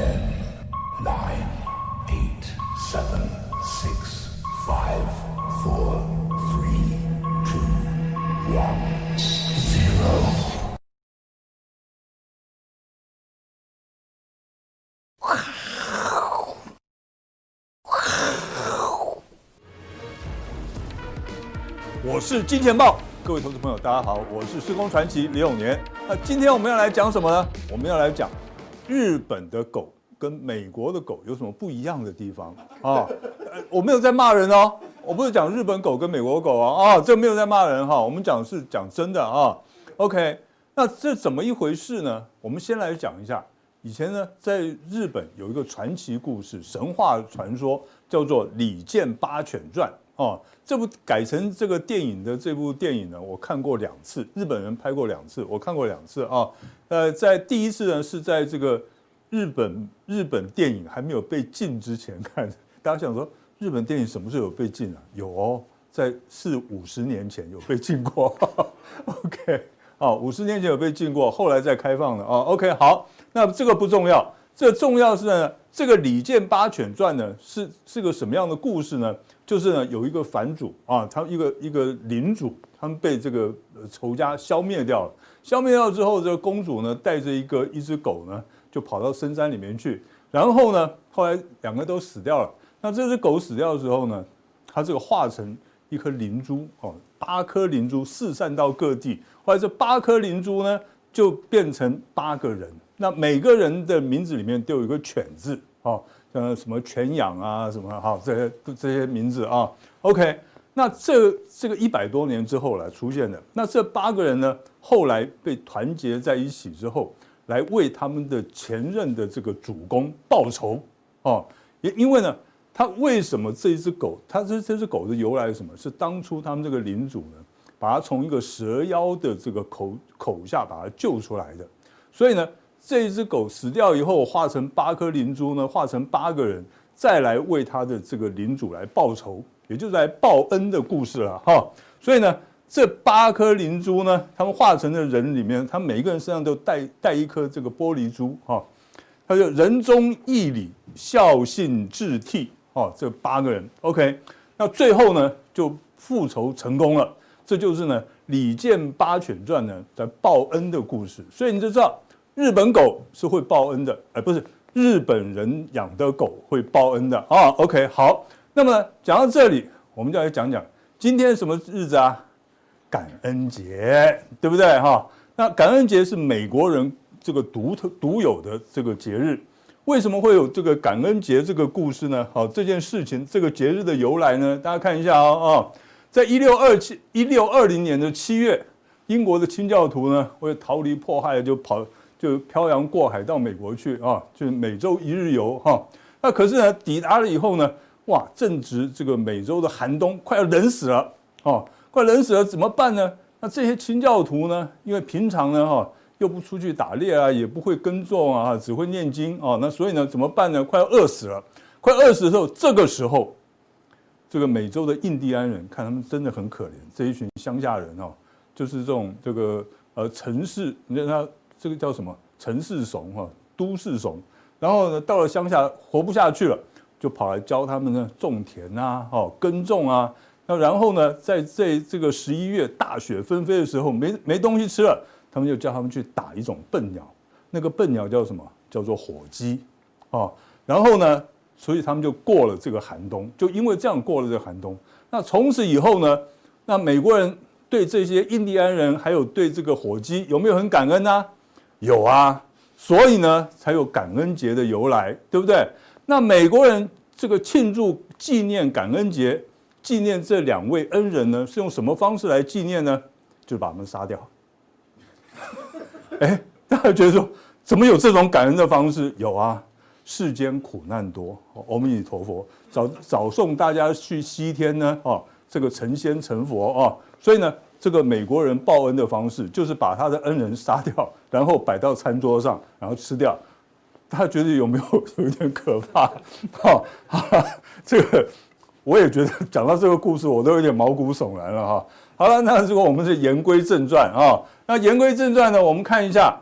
Ten, nine, eight, seven, six, five, four, three, two, one, zero. 我是金钱豹，各位投资朋友，大家好，我是施工传奇李永年。那今天我们要来讲什么呢？我们要来讲日本的狗跟美国的狗有什么不一样的地方啊？我没有在骂人哦，我不是讲日本狗跟美国狗啊啊，这没有在骂人哈，我们讲是讲真的啊。OK，那这怎么一回事呢？我们先来讲一下，以前呢，在日本有一个传奇故事、神话传说，叫做《李健八犬传》。哦，这部改成这个电影的这部电影呢，我看过两次，日本人拍过两次，我看过两次啊。呃，在第一次呢是在这个日本日本电影还没有被禁之前看。大家想说，日本电影什么时候有被禁啊？有哦，在四五十年前有被禁过。OK，啊，五十年前有被禁过，后来再开放的啊。OK，好，那这个不重要，这重要是呢，这个《李健八犬传》呢是是个什么样的故事呢？就是呢，有一个藩主啊，他一个一个领主，他们被这个仇家消灭掉了。消灭掉之后，这个公主呢，带着一个一只狗呢，就跑到深山里面去。然后呢，后来两个都死掉了。那这只狗死掉的时候呢，它这个化成一颗灵珠哦，八颗灵珠四散到各地。后来这八颗灵珠呢，就变成八个人。那每个人的名字里面都有一个犬字哦。像什么犬养啊，什么哈，这些这些名字啊，OK，那这这个一百多年之后来出现的，那这八个人呢，后来被团结在一起之后，来为他们的前任的这个主公报仇哦。也因为呢，他为什么这一只狗，他这这只狗的由来是什么？是当初他们这个领主呢，把它从一个蛇妖的这个口口下把它救出来的，所以呢。这一只狗死掉以后，化成八颗灵珠呢，化成八个人，再来为他的这个领主来报仇，也就是来报恩的故事了哈。所以呢，这八颗灵珠呢，他们化成的人里面，他每一个人身上都带带一颗这个玻璃珠哈。他就仁忠义礼孝信智悌哦，这八个人 OK。那最后呢，就复仇成功了。这就是呢《里见八犬传》呢在报恩的故事。所以你就知道。日本狗是会报恩的，而不是日本人养的狗会报恩的啊。OK，好，那么讲到这里，我们就来讲讲今天什么日子啊？感恩节，对不对哈？那感恩节是美国人这个独特独有的这个节日，为什么会有这个感恩节这个故事呢？好，这件事情这个节日的由来呢？大家看一下哦，啊，在一六二七一六二零年的七月，英国的清教徒呢，为逃离迫害，就跑。就漂洋过海到美国去啊，就是美洲一日游哈。那可是呢，抵达了以后呢，哇，正值这个美洲的寒冬，快要冷死了哦，快冷死了，怎么办呢？那这些清教徒呢，因为平常呢哈，又不出去打猎啊，也不会耕种啊，只会念经啊，那所以呢，怎么办呢？快要饿死了，快饿死的时候，这个时候，这个美洲的印第安人看他们真的很可怜，这一群乡下人哦，就是这种这个呃城市，你看他。这个叫什么？城市怂哈，都市怂。然后呢，到了乡下活不下去了，就跑来教他们呢种田啊，哦，耕种啊。那然后呢，在这这个十一月大雪纷飞的时候，没没东西吃了，他们就叫他们去打一种笨鸟。那个笨鸟叫什么？叫做火鸡。哦，然后呢，所以他们就过了这个寒冬。就因为这样过了这个寒冬，那从此以后呢，那美国人对这些印第安人还有对这个火鸡有没有很感恩呢？有啊，所以呢，才有感恩节的由来，对不对？那美国人这个庆祝纪念感恩节，纪念这两位恩人呢，是用什么方式来纪念呢？就把他们杀掉。哎，大家觉得说，怎么有这种感恩的方式？有啊，世间苦难多，阿弥陀佛，早早送大家去西天呢，哦，这个成仙成佛哦，所以呢。这个美国人报恩的方式，就是把他的恩人杀掉，然后摆到餐桌上，然后吃掉。他觉得有没有有点可怕？哈，这个我也觉得讲到这个故事，我都有点毛骨悚然了哈。好了，那如果我们是言归正传啊，那言归正传呢，我们看一下，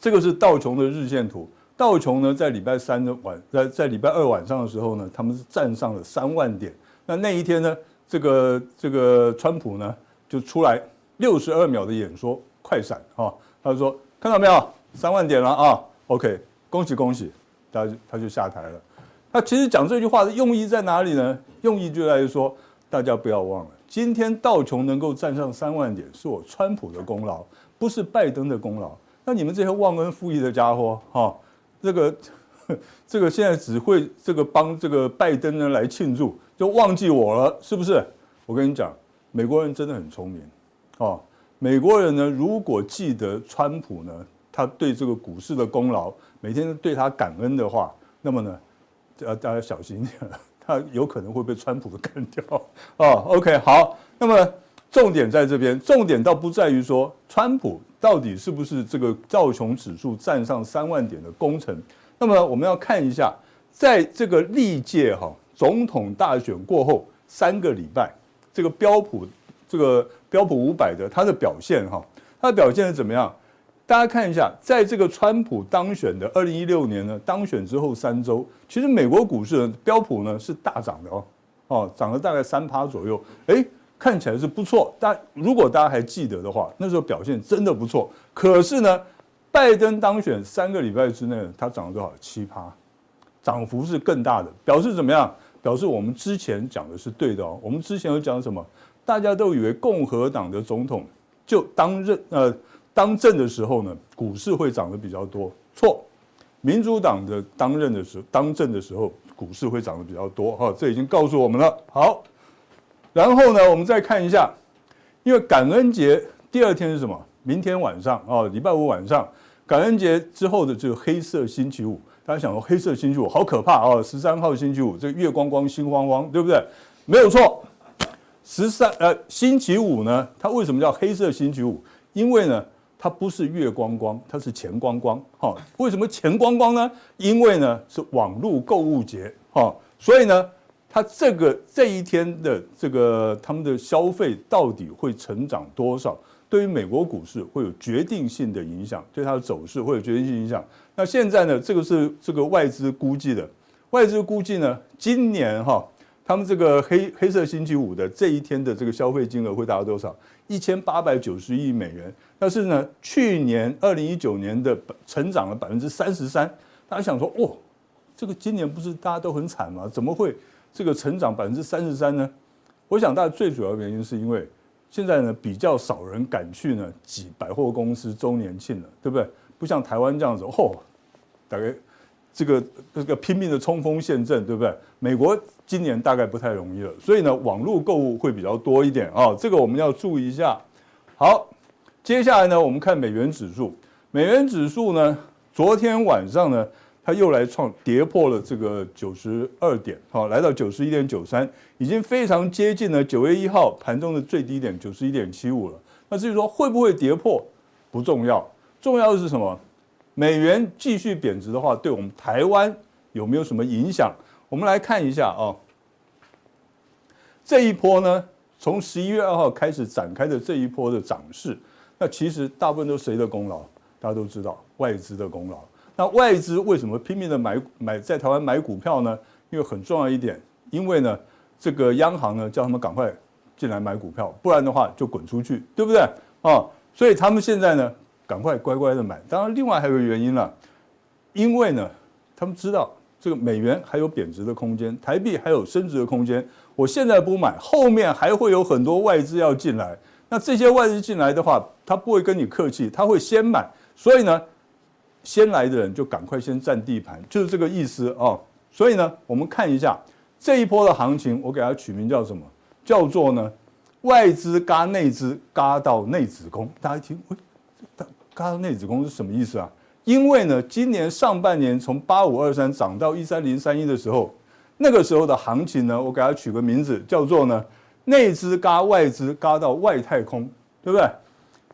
这个是道琼的日线图。道琼呢在礼拜三的晚，在在礼拜二晚上的时候呢，他们是站上了三万点。那那一天呢，这个这个川普呢就出来六十二秒的演说快闪啊，他就说看到没有，三万点了啊，OK，恭喜恭喜，他就他就下台了。他其实讲这句话的用意在哪里呢？用意就在于说，大家不要忘了，今天道琼能够站上三万点，是我川普的功劳，不是拜登的功劳。那你们这些忘恩负义的家伙，哈，这个 这个现在只会这个帮这个拜登呢来庆祝，就忘记我了，是不是？我跟你讲，美国人真的很聪明，哦，美国人呢，如果记得川普呢，他对这个股市的功劳，每天对他感恩的话，那么呢？要大家小心一点，他有可能会被川普干掉 哦。OK，好，那么重点在这边，重点倒不在于说川普到底是不是这个道琼指数站上三万点的功臣。那么我们要看一下，在这个历届哈总统大选过后三个礼拜，这个标普这个标普五百的它的表现哈，它的表现是怎么样？大家看一下，在这个川普当选的二零一六年呢，当选之后三周，其实美国股市呢标普呢是大涨的哦，哦，涨了大概三趴左右，哎，看起来是不错。但如果大家还记得的话，那时候表现真的不错。可是呢，拜登当选三个礼拜之内，它涨了多少？七趴，涨幅是更大的，表示怎么样？表示我们之前讲的是对的哦。我们之前有讲什么？大家都以为共和党的总统就当任呃。当政的时候呢，股市会涨得比较多。错，民主党的当任的时候，当政的时候，股市会涨得比较多。哈，这已经告诉我们了。好，然后呢，我们再看一下，因为感恩节第二天是什么？明天晚上啊，礼拜五晚上，感恩节之后的这个黑色星期五。大家想说黑色星期五好可怕啊！十三号星期五，这个月光光心慌慌，对不对？没有错，十三呃星期五呢，它为什么叫黑色星期五？因为呢。它不是月光光，它是钱光光。哈，为什么钱光光呢？因为呢是网络购物节。哈，所以呢，它这个这一天的这个他们的消费到底会成长多少，对于美国股市会有决定性的影响，对它的走势会有决定性影响。那现在呢，这个是这个外资估计的，外资估计呢，今年哈。他们这个黑黑色星期五的这一天的这个消费金额会达到多少？一千八百九十亿美元。但是呢，去年二零一九年的成长了百分之三十三。大家想说，哦，这个今年不是大家都很惨吗？怎么会这个成长百分之三十三呢？我想，大家最主要原因是因为现在呢比较少人敢去呢挤百货公司周年庆了，对不对？不像台湾这样子，哦，大概。这个这个拼命的冲锋陷阵，对不对？美国今年大概不太容易了，所以呢，网络购物会比较多一点啊、哦，这个我们要注意一下。好，接下来呢，我们看美元指数。美元指数呢，昨天晚上呢，它又来创跌破了这个九十二点，好，来到九十一点九三，已经非常接近了九月一号盘中的最低点九十一点七五了。那至于说会不会跌破，不重要，重要的是什么？美元继续贬值的话，对我们台湾有没有什么影响？我们来看一下啊。这一波呢，从十一月二号开始展开的这一波的涨势，那其实大部分都谁的功劳？大家都知道，外资的功劳。那外资为什么拼命的买买在台湾买股票呢？因为很重要一点，因为呢，这个央行呢叫他们赶快进来买股票，不然的话就滚出去，对不对？啊，所以他们现在呢。赶快乖乖的买。当然，另外还有一个原因了，因为呢，他们知道这个美元还有贬值的空间，台币还有升值的空间。我现在不买，后面还会有很多外资要进来。那这些外资进来的话，他不会跟你客气，他会先买。所以呢，先来的人就赶快先占地盘，就是这个意思哦。所以呢，我们看一下这一波的行情，我给它取名叫什么？叫做呢，外资嘎内资，嘎到内子宫。大家一听，喂嘎到内子宫是什么意思啊？因为呢，今年上半年从八五二三涨到一三零三一的时候，那个时候的行情呢，我给它取个名字叫做呢，内资嘎外资嘎到外太空，对不对？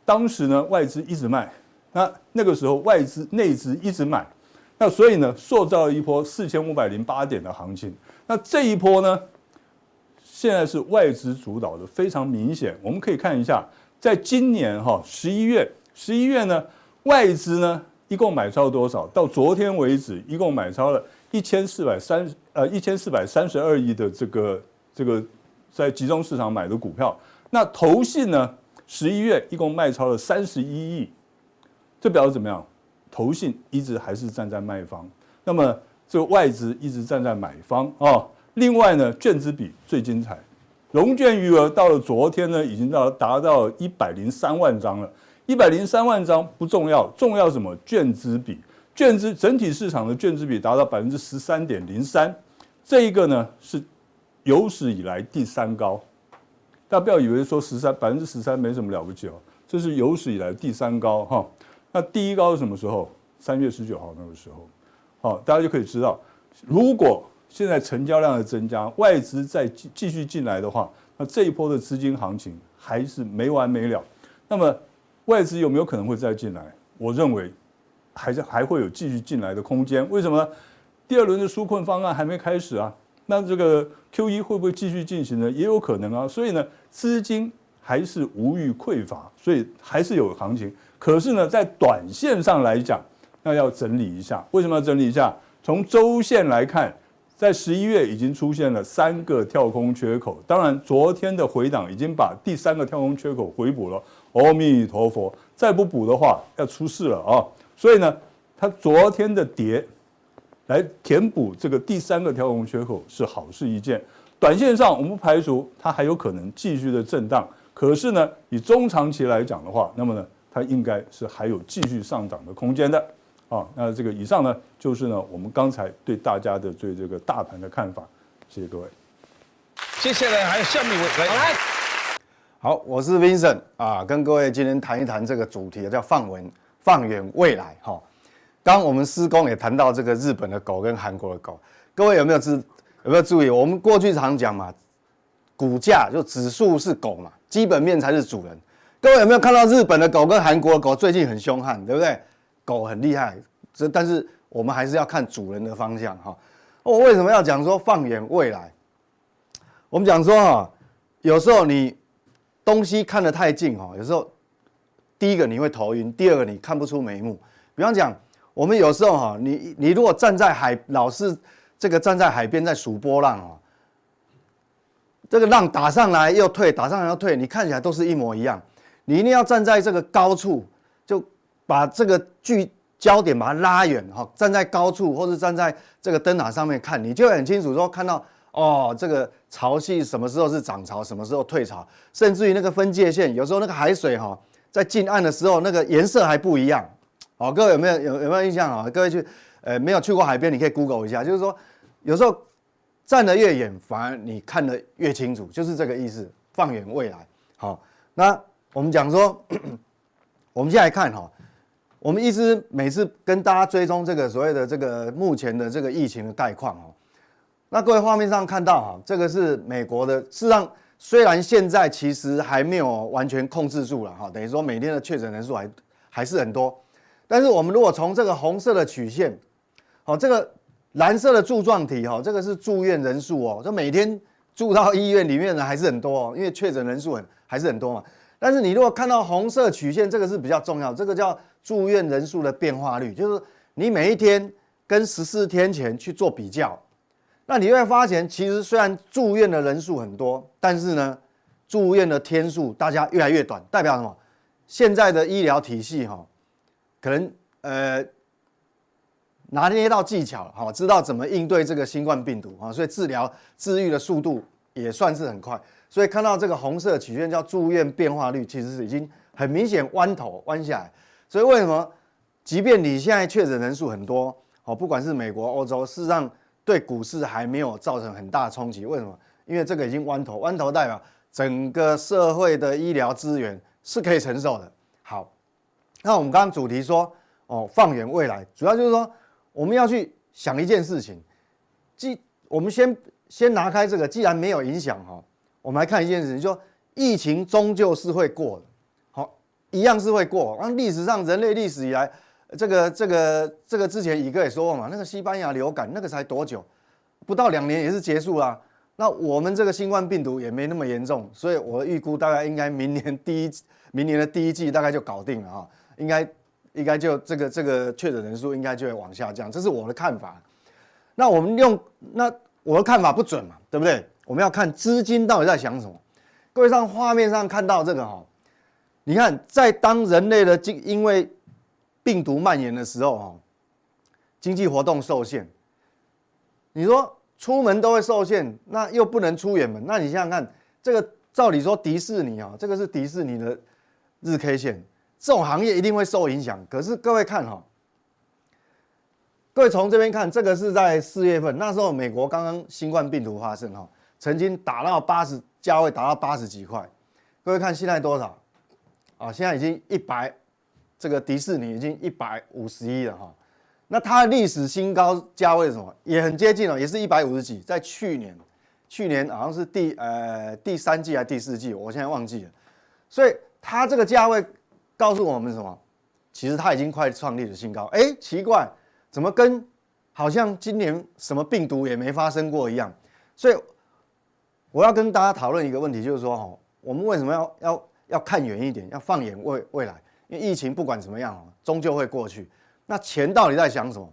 当时呢，外资一直卖，那那个时候外资内资一直买，那所以呢，塑造了一波四千五百零八点的行情。那这一波呢，现在是外资主导的，非常明显。我们可以看一下，在今年哈十一月。十一月呢，外资呢一共买超多少？到昨天为止，一共买超了一千四百三呃一千四百三十二亿的这个这个在集中市场买的股票。那投信呢？十一月一共卖超了三十一亿，这表示怎么样？投信一直还是站在卖方，那么这个外资一直站在买方啊。另外呢，券资比最精彩，融券余额到了昨天呢，已经到达到一百零三万张了。一百零三万张不重要，重要什么？券资比，券资整体市场的券资比达到百分之十三点零三，这一个呢是有史以来第三高。大家不要以为说十三百分之十三没什么了不起哦，这是有史以来第三高哈。那第一高是什么时候？三月十九号那个时候，好，大家就可以知道，如果现在成交量的增加，外资再继继续进来的话，那这一波的资金行情还是没完没了。那么外资有没有可能会再进来？我认为还是还会有继续进来的空间。为什么？第二轮的纾困方案还没开始啊。那这个 QE 会不会继续进行呢？也有可能啊。所以呢，资金还是无欲匮乏，所以还是有行情。可是呢，在短线上来讲，那要整理一下。为什么要整理一下？从周线来看，在十一月已经出现了三个跳空缺口。当然，昨天的回档已经把第三个跳空缺口回补了。阿弥陀佛，再不补的话，要出事了啊！所以呢，它昨天的跌。来填补这个第三个跳空缺口是好事一件。短线上我们不排除它还有可能继续的震荡，可是呢，以中长期来讲的话，那么呢，它应该是还有继续上涨的空间的。啊，那这个以上呢，就是呢我们刚才对大家的对这个大盘的看法。谢谢各位。接下来还有下面一位来，好，我是 Vincent 啊，跟各位今天谈一谈这个主题，叫放文放远未来哈。刚我们施工也谈到这个日本的狗跟韩国的狗，各位有没有知有没有注意？我们过去常讲嘛，股价就指数是狗嘛，基本面才是主人。各位有没有看到日本的狗跟韩国的狗最近很凶悍，对不对？狗很厉害，这但是我们还是要看主人的方向哈。我为什么要讲说放眼未来？我们讲说哈，有时候你东西看得太近哈，有时候第一个你会头晕，第二个你看不出眉目。比方讲。我们有时候哈，你你如果站在海，老是这个站在海边在数波浪哦，这个浪打上来又退，打上来又退，你看起来都是一模一样。你一定要站在这个高处，就把这个聚焦点把它拉远哈，站在高处或者站在这个灯塔上面看，你就很清楚说看到哦，这个潮汐什么时候是涨潮，什么时候退潮，甚至于那个分界线，有时候那个海水哈在近岸的时候那个颜色还不一样。好，各位有没有有有没有印象啊？各位去，呃，没有去过海边，你可以 Google 一下，就是说，有时候站得越远，反而你看得越清楚，就是这个意思。放眼未来，好，那我们讲说，我们现在看哈，我们一直每次跟大家追踪这个所谓的这个目前的这个疫情的概况哈，那各位画面上看到哈，这个是美国的，事实上虽然现在其实还没有完全控制住了哈，等于说每天的确诊人数还还是很多。但是我们如果从这个红色的曲线，好，这个蓝色的柱状体，哈，这个是住院人数哦，就每天住到医院里面的还是很多哦，因为确诊人数很还是很多嘛。但是你如果看到红色曲线，这个是比较重要，这个叫住院人数的变化率，就是你每一天跟十四天前去做比较，那你会发现，其实虽然住院的人数很多，但是呢，住院的天数大家越来越短，代表什么？现在的医疗体系，哈。可能呃拿捏到技巧，好，知道怎么应对这个新冠病毒啊，所以治疗治愈的速度也算是很快。所以看到这个红色曲线叫住院变化率，其实是已经很明显弯头弯下来。所以为什么，即便你现在确诊人数很多，哦，不管是美国、欧洲，事实上对股市还没有造成很大冲击。为什么？因为这个已经弯头，弯头代表整个社会的医疗资源是可以承受的。好。那我们刚刚主题说，哦，放眼未来，主要就是说，我们要去想一件事情。既我们先先拿开这个，既然没有影响哈，我们来看一件事情，就说疫情终究是会过的，好，一样是会过。那历史上人类历史以来，这个这个这个之前乙哥也说过嘛，那个西班牙流感那个才多久，不到两年也是结束啦。那我们这个新冠病毒也没那么严重，所以我预估大概应该明年第一 明年的第一季大概就搞定了啊。应该应该就这个这个确诊人数应该就会往下降，这是我的看法。那我们用那我的看法不准嘛，对不对？我们要看资金到底在想什么。各位上画面上看到这个哈，你看在当人类的经因为病毒蔓延的时候哈，经济活动受限。你说出门都会受限，那又不能出远门，那你想想看，这个照理说迪士尼啊，这个是迪士尼的日 K 线，这种行业一定会受影响。可是各位看哈，各位从这边看，这个是在四月份，那时候美国刚刚新冠病毒发生哈，曾经达到八十价位达到八十几块。各位看现在多少？啊，现在已经一百，这个迪士尼已经一百五十一了哈。那它的历史新高价位是什么？也很接近哦，也是一百五十几，在去年，去年好像是第呃第三季还是第四季，我现在忘记了。所以它这个价位告诉我们什么？其实它已经快创立了新高。哎，奇怪，怎么跟好像今年什么病毒也没发生过一样？所以我要跟大家讨论一个问题，就是说哈，我们为什么要要要看远一点，要放眼未未来？因为疫情不管怎么样哦，终究会过去。那钱到底在想什么？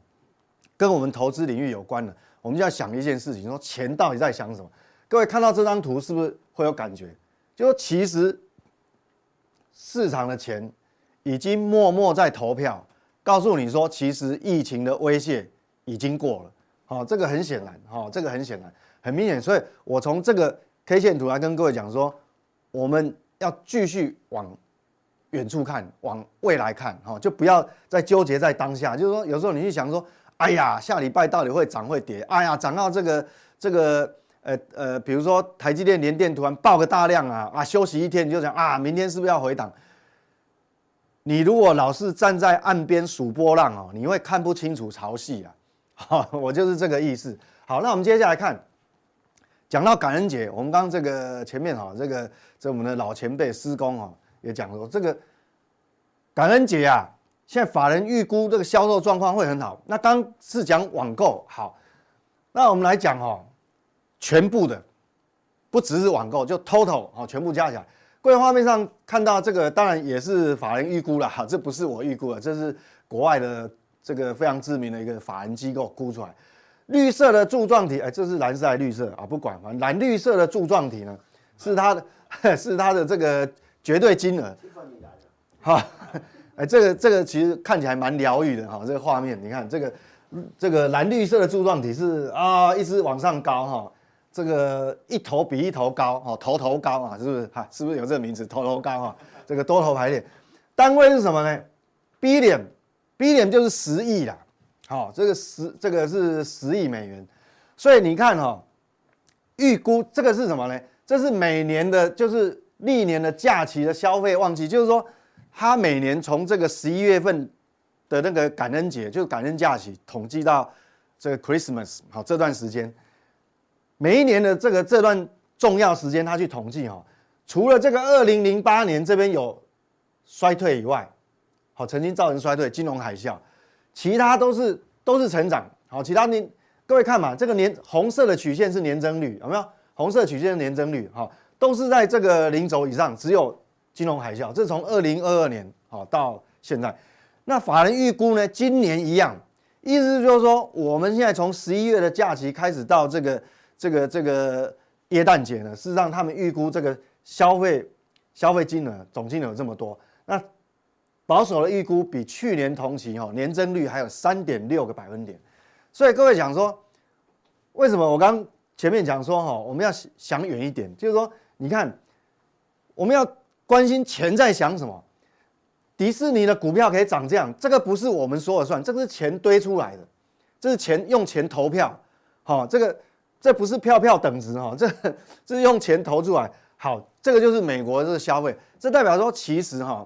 跟我们投资领域有关的，我们就要想一件事情：说钱到底在想什么？各位看到这张图是不是会有感觉？就说其实市场的钱已经默默在投票，告诉你说，其实疫情的威胁已经过了。好，这个很显然，哈，这个很显然，很明显。所以我从这个 K 线图来跟各位讲说，我们要继续往。远处看，往未来看，哈，就不要再纠结在当下。就是说，有时候你去想说，哎呀，下礼拜到底会涨会跌？哎呀，涨到这个这个，呃呃，比如说台积电、联电突然爆个大量啊啊，休息一天你就想啊，明天是不是要回档？你如果老是站在岸边数波浪哦，你会看不清楚潮汐啊。好，我就是这个意思。好，那我们接下来看，讲到感恩节，我们刚刚这个前面哈，这个这我们的老前辈施工啊。也讲说这个感恩节啊，现在法人预估这个销售状况会很好。那刚是讲网购好，那我们来讲哦，全部的不只是网购，就 total 哦，全部加起来。各位画面上看到这个，当然也是法人预估了哈，这不是我预估的，这是国外的这个非常知名的一个法人机构估出来。绿色的柱状体，哎，这是蓝色还是绿色啊？不管，反正蓝绿色的柱状体呢，是它的，是它的这个。绝对金额，好，哎，这个这个其实看起来蛮疗愈的哈，这个画面，你看这个这个蓝绿色的柱状体是啊，一直往上高哈，这个一头比一头高哈，头头高啊，是不是哈？是不是有这个名字头头高哈？这个多头排列，单位是什么呢？Billion，Billion 就是十亿啦，好，这个十这个是十亿美元，所以你看哈，预估这个是什么呢？这是每年的，就是。历年的假期的消费旺季，就是说，他每年从这个十一月份的那个感恩节，就是感恩假期，统计到这个 Christmas 好这段时间，每一年的这个这段重要时间，他去统计哈，除了这个二零零八年这边有衰退以外，好曾经造成衰退，金融海啸，其他都是都是成长，好，其他年各位看嘛，这个年红色的曲线是年增率，有没有？红色曲线是年增率，哈。都是在这个零轴以上，只有金融海啸，这是从二零二二年好到现在。那法人预估呢？今年一样，意思就是说，我们现在从十一月的假期开始到这个这个这个耶诞节呢，事实上他们预估这个消费消费金额总金额有这么多。那保守的预估比去年同期哈年增率还有三点六个百分点。所以各位讲说，为什么我刚前面讲说哈，我们要想远一点，就是说。你看，我们要关心钱在想什么？迪士尼的股票可以涨这样，这个不是我们说了算，这个是钱堆出来的，这是钱用钱投票，好，这个这不是票票等值哈，这这是用钱投出来，好，这个就是美国的这个消费，这代表说其实哈，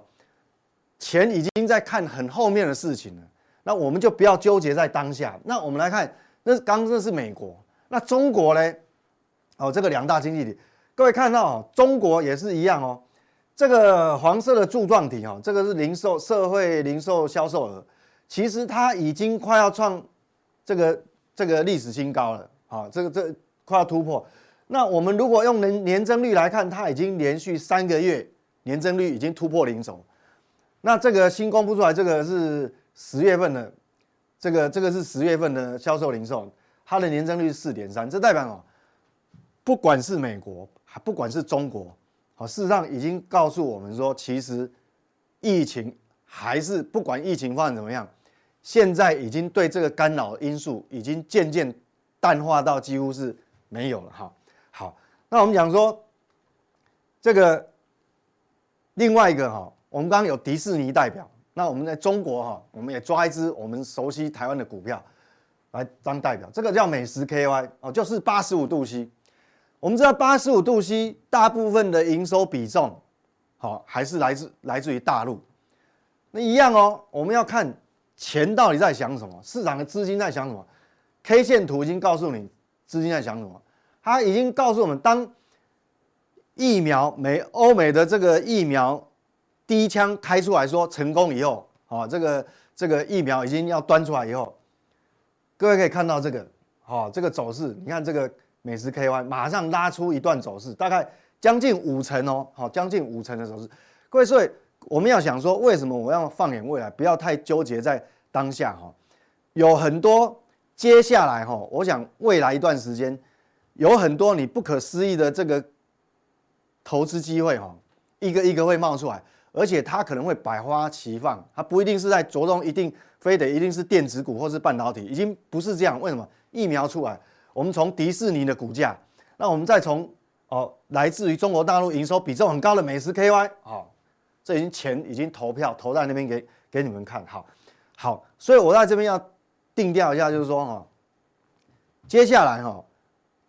钱已经在看很后面的事情了，那我们就不要纠结在当下。那我们来看，那刚刚是美国，那中国呢？哦，这个两大经济体。各位看到，中国也是一样哦。这个黄色的柱状体哈，这个是零售社会零售销售额，其实它已经快要创这个这个历史新高了啊，这个这快要突破。那我们如果用年年增率来看，它已经连续三个月年增率已经突破零轴。那这个新公布出来，这个是十月份的，这个这个是十月份的销售零售，它的年增率是四点三，这代表哦，不管是美国，还不管是中国，好，事实上已经告诉我们说，其实疫情还是不管疫情发展怎么样，现在已经对这个干扰因素已经渐渐淡化到几乎是没有了哈。好，那我们讲说这个另外一个哈。我们刚刚有迪士尼代表，那我们在中国哈，我们也抓一支我们熟悉台湾的股票来当代表，这个叫美食 KY 哦，就是八十五度 C。我们知道八十五度 C 大部分的营收比重，好还是来自来自于大陆。那一样哦，我们要看钱到底在想什么，市场的资金在想什么。K 线图已经告诉你资金在想什么，它已经告诉我们，当疫苗美欧美的这个疫苗。第一枪开出来说成功以后，啊，这个这个疫苗已经要端出来以后，各位可以看到这个，哦，这个走势，你看这个美食 KY 马上拉出一段走势，大概将近五成哦，好，将近五成的走势。各位，所以我们要想说，为什么我要放眼未来，不要太纠结在当下哈？有很多接下来哈，我想未来一段时间有很多你不可思议的这个投资机会哈，一个一个会冒出来。而且它可能会百花齐放，它不一定是在着重一定非得一定是电子股或是半导体，已经不是这样。为什么？疫苗出来，我们从迪士尼的股价，那我们再从哦来自于中国大陆营收比重很高的美食 KY，哦，这已经钱已经投票投在那边给给你们看，好，好，所以我在这边要定调一下，就是说哈，接下来哈，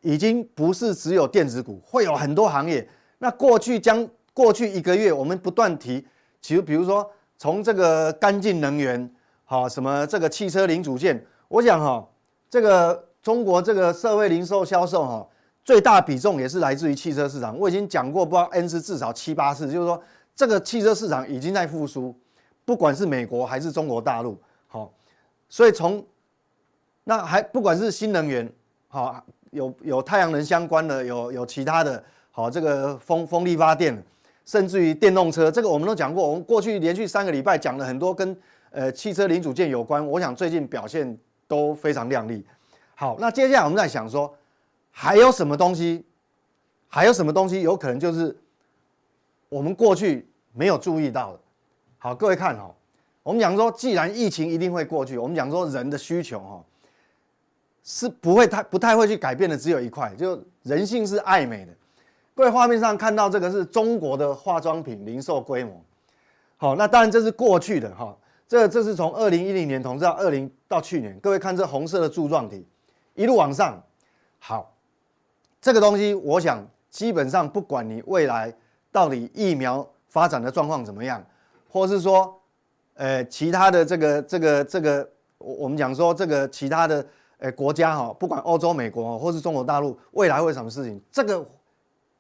已经不是只有电子股，会有很多行业，那过去将。过去一个月，我们不断提，其实比如说从这个干净能源，好，什么这个汽车零组件，我想哈，这个中国这个社会零售销售哈，最大比重也是来自于汽车市场。我已经讲过，不知道 N 次至少七八次，就是说这个汽车市场已经在复苏，不管是美国还是中国大陆，好，所以从那还不管是新能源，好，有有太阳能相关的，有有其他的，好，这个风风力发电。甚至于电动车，这个我们都讲过。我们过去连续三个礼拜讲了很多跟呃汽车零组件有关。我想最近表现都非常亮丽。好，那接下来我们在想说，还有什么东西？还有什么东西有可能就是我们过去没有注意到的？好，各位看哈，我们讲说，既然疫情一定会过去，我们讲说人的需求哈是不会太不太会去改变的，只有一块，就人性是爱美的。各位画面上看到这个是中国的化妆品零售规模，好，那当然这是过去的哈，这这是从二零一零年统计到二零到去年，各位看这红色的柱状体一路往上，好，这个东西我想基本上不管你未来到底疫苗发展的状况怎么样，或是说，呃，其他的这个这个这个，我我们讲说这个其他的呃国家哈，不管欧洲、美国或是中国大陆，未来会什么事情，这个。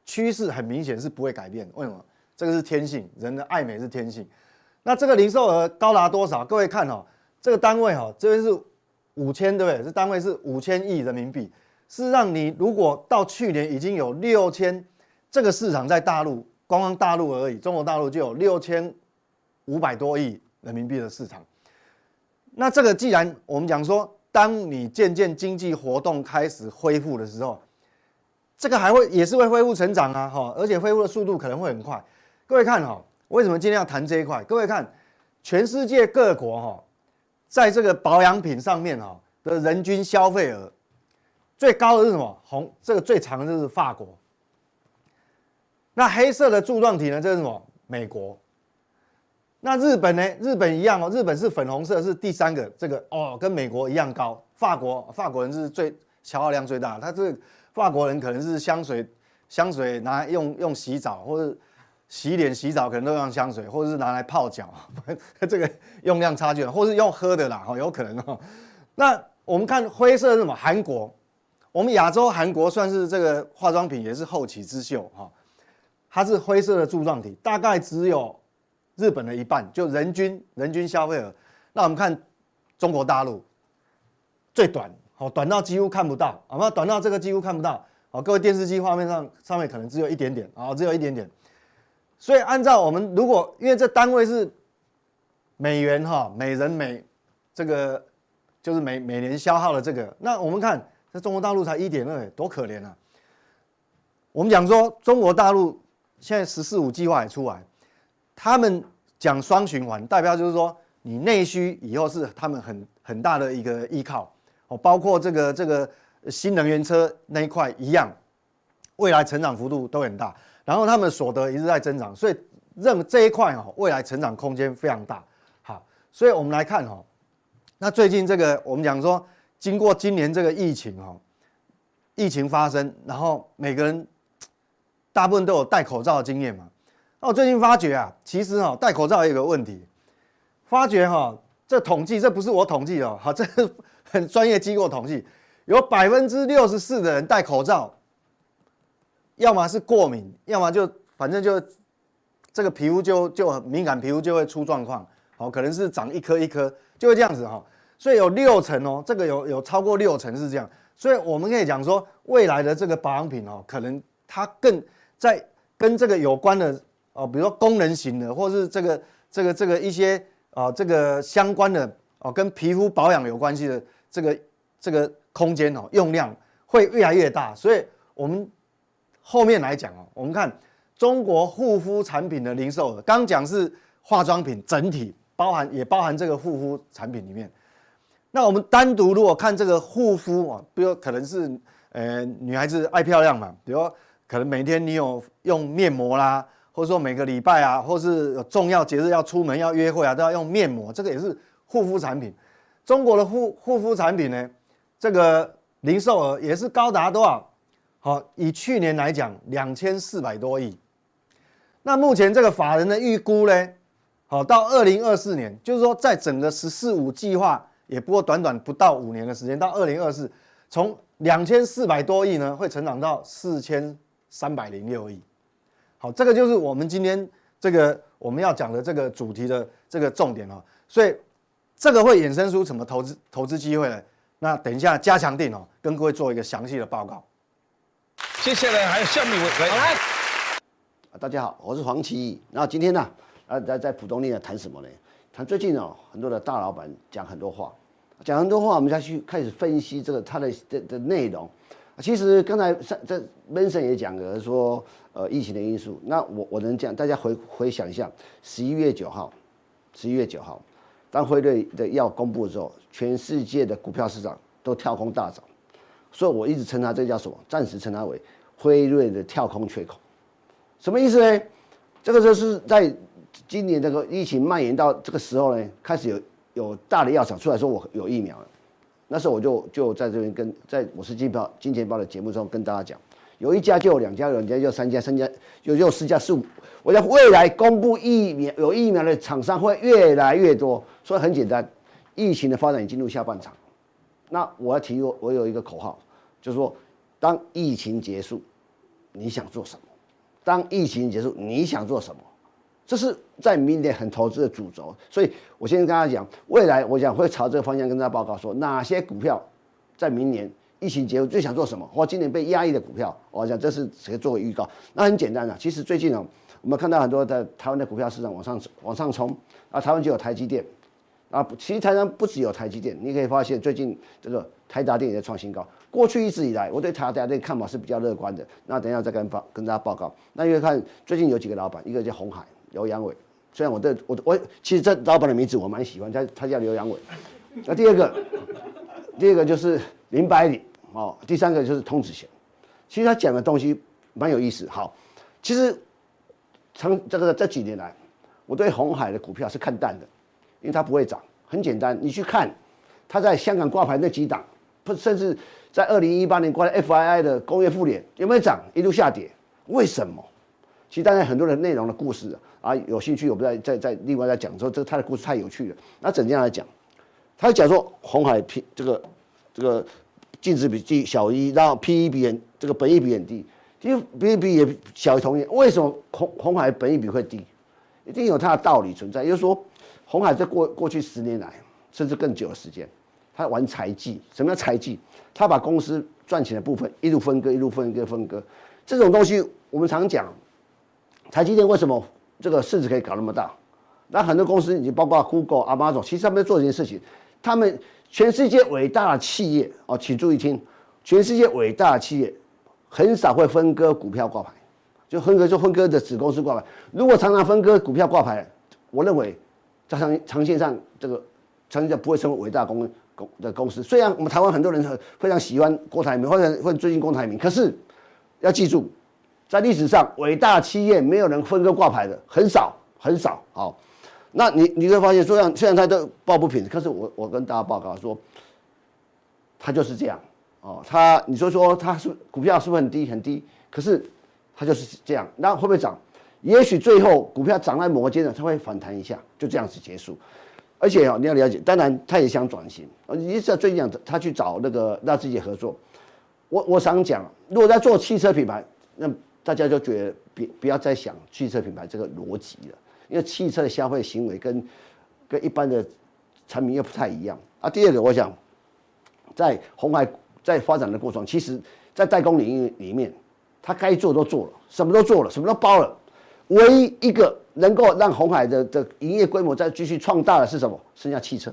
趋势很明显是不会改变，为什么？这个是天性，人的爱美是天性。那这个零售额高达多少？各位看哦，这个单位哈，这边是五千，对不对？这单位是五千亿人民币。事实上，你如果到去年已经有六千，这个市场在大陆，光光大陆而已，中国大陆就有六千五百多亿人民币的市场。那这个既然我们讲说，当你渐渐经济活动开始恢复的时候，这个还会也是会恢复成长啊，哈，而且恢复的速度可能会很快。各位看哈，为什么今天要谈这一块？各位看，全世界各国哈，在这个保养品上面哈的人均消费额最高的是什么？红，这个最长的就是法国。那黑色的柱状体呢？这是什么？美国。那日本呢？日本一样哦，日本是粉红色，是第三个，这个哦，跟美国一样高。法国，法国人是最消耗量最大，它这个。法国人可能是香水，香水拿来用用洗澡，或者洗脸洗澡可能都用香水，或者是拿来泡脚，这个用量差距，或是用喝的啦，哈，有可能哦。那我们看灰色是什么？韩国，我们亚洲韩国算是这个化妆品也是后起之秀哈，它是灰色的柱状体，大概只有日本的一半，就人均人均消费额。那我们看中国大陆最短。好，短到几乎看不到，好吗？短到这个几乎看不到。好，各位电视机画面上上面可能只有一点点，啊，只有一点点。所以按照我们如果因为这单位是美元哈，每人每这个就是每每年消耗的这个，那我们看在中国大陆才一点二，多可怜啊！我们讲说中国大陆现在“十四五”计划也出来，他们讲双循环，代表就是说你内需以后是他们很很大的一个依靠哦，包括这个这个新能源车那一块一样，未来成长幅度都很大，然后他们所得一直在增长，所以。认这一块哈，未来成长空间非常大。好，所以我们来看哈，那最近这个我们讲说，经过今年这个疫情哈，疫情发生，然后每个人大部分都有戴口罩的经验嘛。那我最近发觉啊，其实哈戴口罩也有个问题，发觉哈这统计这不是我统计的，好，这很专业机构统计，有百分之六十四的人戴口罩，要么是过敏，要么就反正就。这个皮肤就就很敏感，皮肤就会出状况，好，可能是长一颗一颗，就会这样子哈。所以有六成哦，这个有有超过六成是这样，所以我们可以讲说，未来的这个保养品哦，可能它更在跟这个有关的哦，比如说功能型的，或是这个这个这个一些啊这个相关的哦，跟皮肤保养有关系的这个这个空间哦，用量会越来越大。所以我们后面来讲哦，我们看。中国护肤产品的零售额，刚讲是化妆品整体包含，也包含这个护肤产品里面。那我们单独如果看这个护肤啊，比如可能是呃女孩子爱漂亮嘛，比如可能每天你有用面膜啦，或者说每个礼拜啊，或是有重要节日要出门要约会啊，都要用面膜，这个也是护肤产品。中国的护护肤产品呢，这个零售额也是高达多少？好，以去年来讲，两千四百多亿。那目前这个法人的预估呢，好，到二零二四年，就是说在整个“十四五”计划也不过短短不到五年的时间，到二零二四，从两千四百多亿呢，会成长到四千三百零六亿。好，这个就是我们今天这个我们要讲的这个主题的这个重点哦。所以这个会衍生出什么投资投资机会呢？那等一下加强定哦，跟各位做一个详细的报告。接下来还有下面来来。大家好，我是黄奇义。那今天呢，啊，在在浦东店谈什么呢？谈最近哦，很多的大老板讲很多话，讲很多话，我们再去开始分析这个他的的的内容。其实刚才上这 Vincent 也讲了说，呃，疫情的因素。那我我能讲，大家回回想一下，十一月九号，十一月九号，当辉瑞的药公布的时候，全世界的股票市场都跳空大涨，所以我一直称它这叫什么？暂时称它为辉瑞的跳空缺口。什么意思呢？这个就是在今年这个疫情蔓延到这个时候呢，开始有有大的药厂出来说我有疫苗了。那时候我就就在这边跟在我是金报金钱报的节目中跟大家讲，有一家就有两家，有两家就有三家，三家有就有四家四五。我讲未来公布疫苗有疫苗的厂商会越来越多，所以很简单，疫情的发展已进入下半场。那我要提我我有一个口号，就是说当疫情结束，你想做什么？当疫情结束，你想做什么？这是在明年很投资的主轴，所以我先跟大家讲，未来我想会朝这个方向跟大家报告说，哪些股票在明年疫情结束最想做什么，或今年被压抑的股票，我想这是可以作为预告。那很简单的，其实最近呢，我们看到很多在台湾的股票市场往上往上冲，啊，台湾就有台积电，啊，其实台湾不只有台积电，你可以发现最近这个台达电也在创新高。过去一直以来，我对台达电看法是比较乐观的。那等一下再跟报跟大家报告。那因为看最近有几个老板，一个叫鸿海刘扬伟，虽然我对我我其实这老板的名字我蛮喜欢，他他叫刘扬伟。那第二个，第二个就是林百里哦，第三个就是童子贤。其实他讲的东西蛮有意思。好，其实从这个这几年来，我对红海的股票是看淡的，因为它不会涨。很简单，你去看他在香港挂牌那几档，不甚至。在二零一八年，关于 FII 的工业富联有没有涨？一路下跌，为什么？其实当然很多的内容的故事啊，有兴趣我不再再再另外再讲说，这个他的故事太有趣了。那怎样来讲？他讲说红海平这个这个净值比低小于一，然后 PE 比很这个本益比很低，因为本益比也小于同业，为什么红红海本益比会低？一定有它的道理存在，也就是说红海在过过去十年来，甚至更久的时间。他玩财技，什么叫财技？他把公司赚钱的部分一路分割，一路分割，分割。这种东西我们常讲，台积电为什么这个市值可以搞那么大？那很多公司，你包括 Google、Amazon，其实他们在做一件事情。他们全世界伟大的企业哦，请注意听，全世界伟大的企业很少会分割股票挂牌，就分割就分割的子公司挂牌。如果常常分割股票挂牌，我认为在长长线上这个长线不会成为伟大公公的公司。虽然我们台湾很多人很非常喜欢郭台铭，或者或最近郭台铭，可是要记住，在历史上伟大企业没有人分割挂牌的很少很少，好。那你你会发现，虽然虽然他都抱不平，可是我我跟大家报告说，他就是这样哦。他你说说他是股票是不是很低很低？可是他就是这样。那会不会涨？也许最后股票涨在某个阶段，它会反弹一下，就这样子结束。而且哦，你要了解，当然他也想转型。你知道最近讲他去找那个纳智捷合作。我我想讲，如果在做汽车品牌，那大家就觉得别不要再想汽车品牌这个逻辑了。因为汽车的消费行为跟跟一般的产品又不太一样啊。第二个，我想在红海在发展的过程，其实，在代工领域里面，他该做都做了，什么都做了，什么都包了。唯一一个能够让红海的的营业规模再继续创大的是什么？剩下汽车。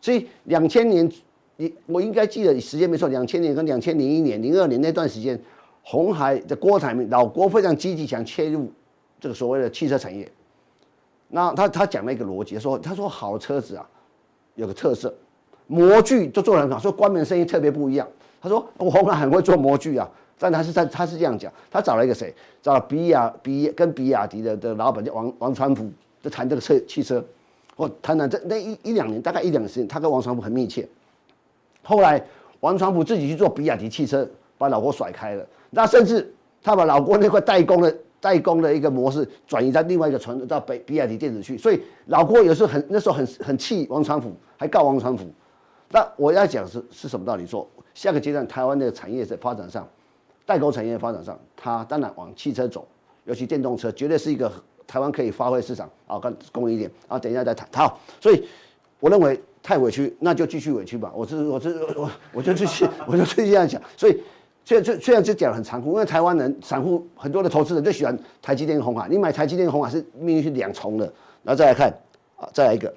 所以两千年，你我应该记得时间没错，两千年跟两千零一年、零二年那段时间，红海的郭台铭老郭非常积极想切入这个所谓的汽车产业。那他他讲了一个逻辑，说他说好车子啊，有个特色，模具都做得很好，说关门声音特别不一样。他说我鸿海很会做模具啊，但他是在他是这样讲，他找了一个谁？找了比亚比跟比亚迪的的老板叫王王传福，就谈这个车汽车，我谈谈这那一一两年，大概一两年时间，他跟王传福很密切。后来王传福自己去做比亚迪汽车，把老郭甩开了。那甚至他把老郭那块代工的。代工的一个模式转移到另外一个传到北比亚迪电子去，所以老郭有时候很那时候很很气王传福，还告王传福。那我要讲是是什么道理？说下个阶段台湾的产业在发展上，代工产业的发展上，它当然往汽车走，尤其电动车绝对是一个台湾可以发挥市场啊，更供应一点啊。等一下再谈。好，所以我认为太委屈，那就继续委屈吧。我是我是我我就继续我就继续这样讲，所以。虽然虽然这讲很残酷，因为台湾人散户很多的投资人就喜欢台积电跟鸿海，你买台积电跟鸿海是命运是两重的。然后再来看啊，再来一个，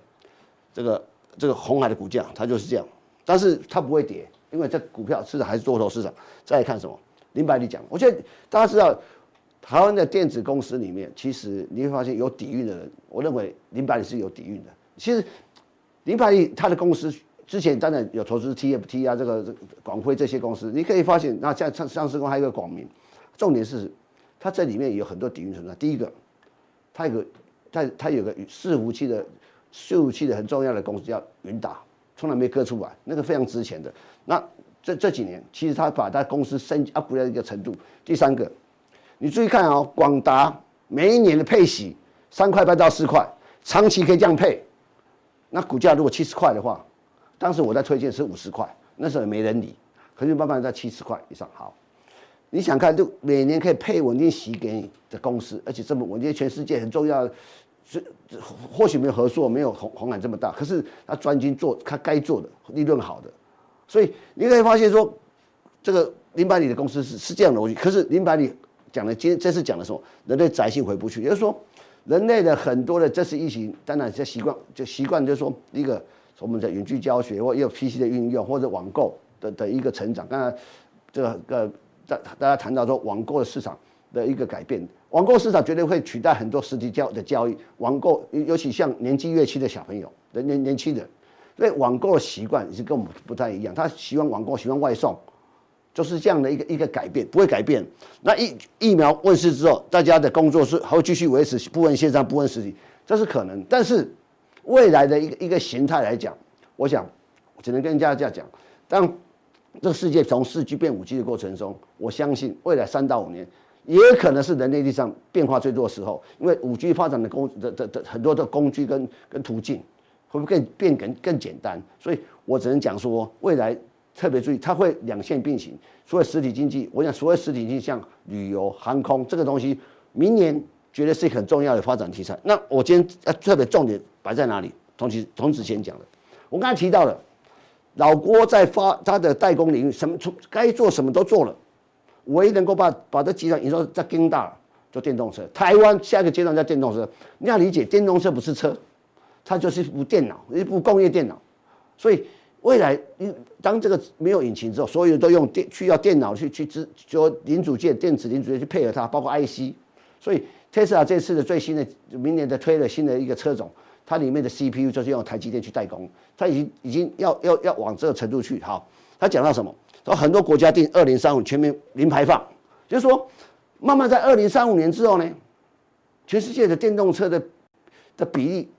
这个这个鸿海的股价它就是这样，但是它不会跌，因为这股票市场还是多头市场。再来看什么？林百里讲，我觉得大家知道，台湾的电子公司里面，其实你会发现有底蕴的人，我认为林百里是有底蕴的。其实林百里他的公司。之前当然有投资 TFT 啊，这个广辉这些公司，你可以发现，那像上上市公还有一个广明，重点是它这里面有很多底蕴存在。第一个，它有个它它有个伺服器的伺服器的很重要的公司叫云达，从来没割出来，那个非常值钱的。那这这几年，其实它把它公司升 up 到一个程度。第三个，你注意看哦，广达每一年的配息三块半到四块，长期可以这样配，那股价如果七十块的话。当时我在推荐是五十块，那时候也没人理，可是慢慢在七十块以上。好，你想看，就每年可以配稳定息给你的公司，而且这么稳定，全世界很重要。是或许没有合作，没有红红海这么大，可是他专精做他该做的，利润好的。所以你可以发现说，这个林百里的公司是是这样的逻辑。可是林百里讲的今这次讲的什么？人类宅性回不去，也就是说，人类的很多的这次疫情，当然这习惯就习惯就是说一个。我们的远距教学，或也有 PC 的运用，或者网购的的一个成长。刚才这个大大家谈到说网购的市场的一个改变，网购市场绝对会取代很多实体教的教育。网购尤其像年纪越轻的小朋友的年年轻人，所以网购的习惯是跟我们不太一样。他喜欢网购，喜欢外送，就是这样的一个一个改变，不会改变。那疫疫苗问世之后，大家的工作是还会继续维持部分线上、部分实体，这是可能，但是。未来的一个一个形态来讲，我想只能跟大家这样讲，当这个世界从四 G 变五 G 的过程中，我相信未来三到五年也可能是人类历史上变化最多的时候，因为五 G 发展的工的的的很多的工具跟跟途径会不会更变更更简单？所以我只能讲说，未来特别注意，它会两线并行。所谓实体经济，我想所谓实体经济像旅游、航空这个东西，明年。绝对是一个很重要的发展题材。那我今天要特别重点摆在哪里？同时同时先讲的，我刚才提到了，老郭在发他的代工领域，什么从该做什么都做了，唯一能够把把这集团营收再更大，做电动车。台湾下一个阶段叫电动车，你要理解，电动车不是车，它就是一部电脑，一部工业电脑。所以未来，当这个没有引擎之后，所有都用电，需要电脑去去支，就零组件、电子零组件去配合它，包括 IC。所以特斯拉这次的最新的，明年的推了新的一个车种，它里面的 CPU 就是用台积电去代工，它已经已经要要要往这个程度去。好，他讲到什么？说很多国家定二零三五全面零排放，就是说，慢慢在二零三五年之后呢，全世界的电动车的的比例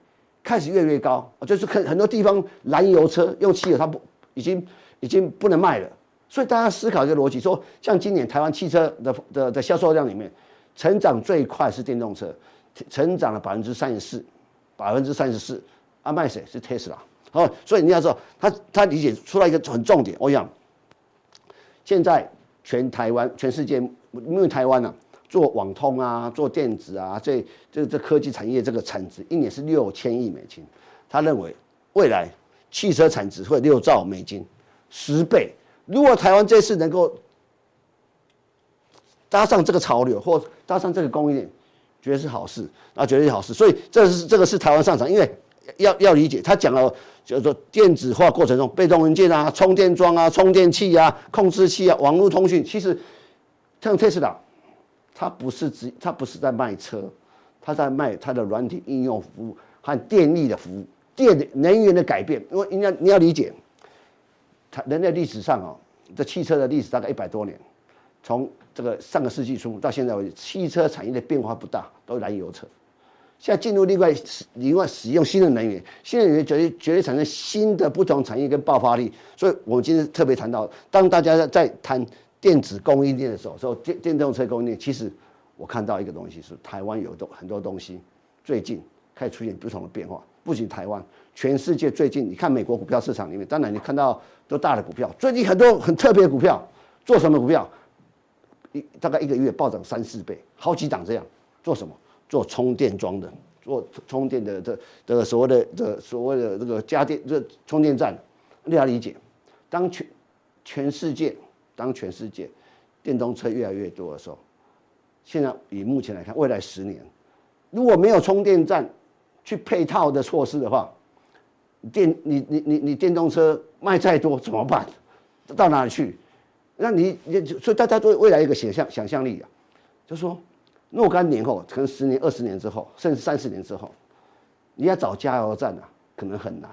开始越来越高，就是很很多地方燃油车用汽油它不已经已经不能卖了，所以大家思考一个逻辑，说像今年台湾汽车的的的销售量里面，成长最快是电动车，成长了百分之三十四，百分之三十四，啊卖谁是特斯拉，哦，所以你要知道，他他理解出来一个很重点，我想。现在全台湾、全世界，因为台湾呢、啊、做网通啊、做电子啊，这这这科技产业这个产值一年是六千亿美金。他认为未来汽车产值会六兆美金，十倍。如果台湾这次能够搭上这个潮流，或搭上这个供应链，绝对是好事，那绝对是好事。所以这是这个是台湾上场，因为要要理解他讲了。就是说，电子化过程中，被动元件啊、充电桩啊、充电器啊、控制器啊、网络通讯，其实像特斯拉，它不是只，它不是在卖车，它在卖它的软体应用服务和电力的服务，电能源的改变。因为你要你要理解，它人类历史上啊，这汽车的历史大概一百多年，从这个上个世纪初到现在为止，汽车产业的变化不大，都燃油车。现在进入另外另外使用新的能源，新能源绝对绝对产生新的不同产业跟爆发力。所以，我们今天特别谈到，当大家在谈电子供应链的时候，说电电动车供应链，其实我看到一个东西是台湾有东很多东西最近开始出现不同的变化。不仅台湾，全世界最近你看美国股票市场里面，当然你看到都大的股票，最近很多很特别的股票，做什么股票？一大概一个月暴涨三四倍，好几档这样，做什么？做充电桩的，做充电的这这个所谓的这所谓的这个家电这充电站，你要理解，当全全世界当全世界电动车越来越多的时候，现在以目前来看，未来十年如果没有充电站去配套的措施的话，电你你你你电动车卖再多怎么办？到哪里去？那你你所以大家对未来一个想象想象力啊，就说。若干年后，可能十年、二十年之后，甚至三十年之后，你要找加油站啊，可能很难。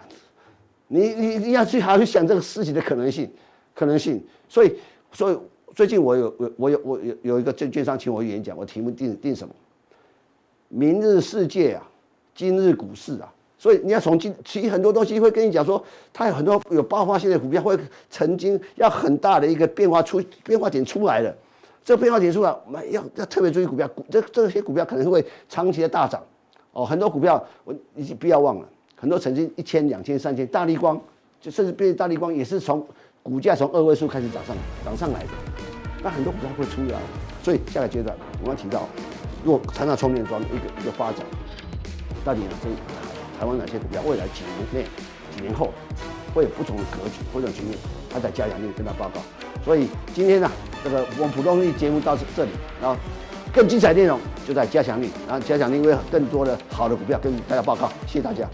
你你你要去还要去想这个事情的可能性，可能性。所以所以最近我有我我有我有有一个证券商请我演讲，我题目定定什么？明日世界啊，今日股市啊。所以你要从今其实很多东西会跟你讲说，它有很多有爆发性的股票会曾经要很大的一个变化出变化点出来了。这个变化点出来，我们，要要特别注意股票，股这这些股票可能会长期的大涨，哦，很多股票我你不要忘了，很多曾经一千、两千、三千，大立光就甚至变大立光也是从股价从二位数开始涨上涨上来的，那很多股票会出来，所以下个阶段我们要提到，如果谈到充电桩一个一个发展，到底呢？这台湾哪些股票未来几年内、几年后会有不同的格局或者局面，他在加强力跟他报告。所以今天呢、这个我们普通力节目到这里，然后更精彩内容就在加强力，然后加强力会有更多的好的股票跟大家报告，谢谢大家。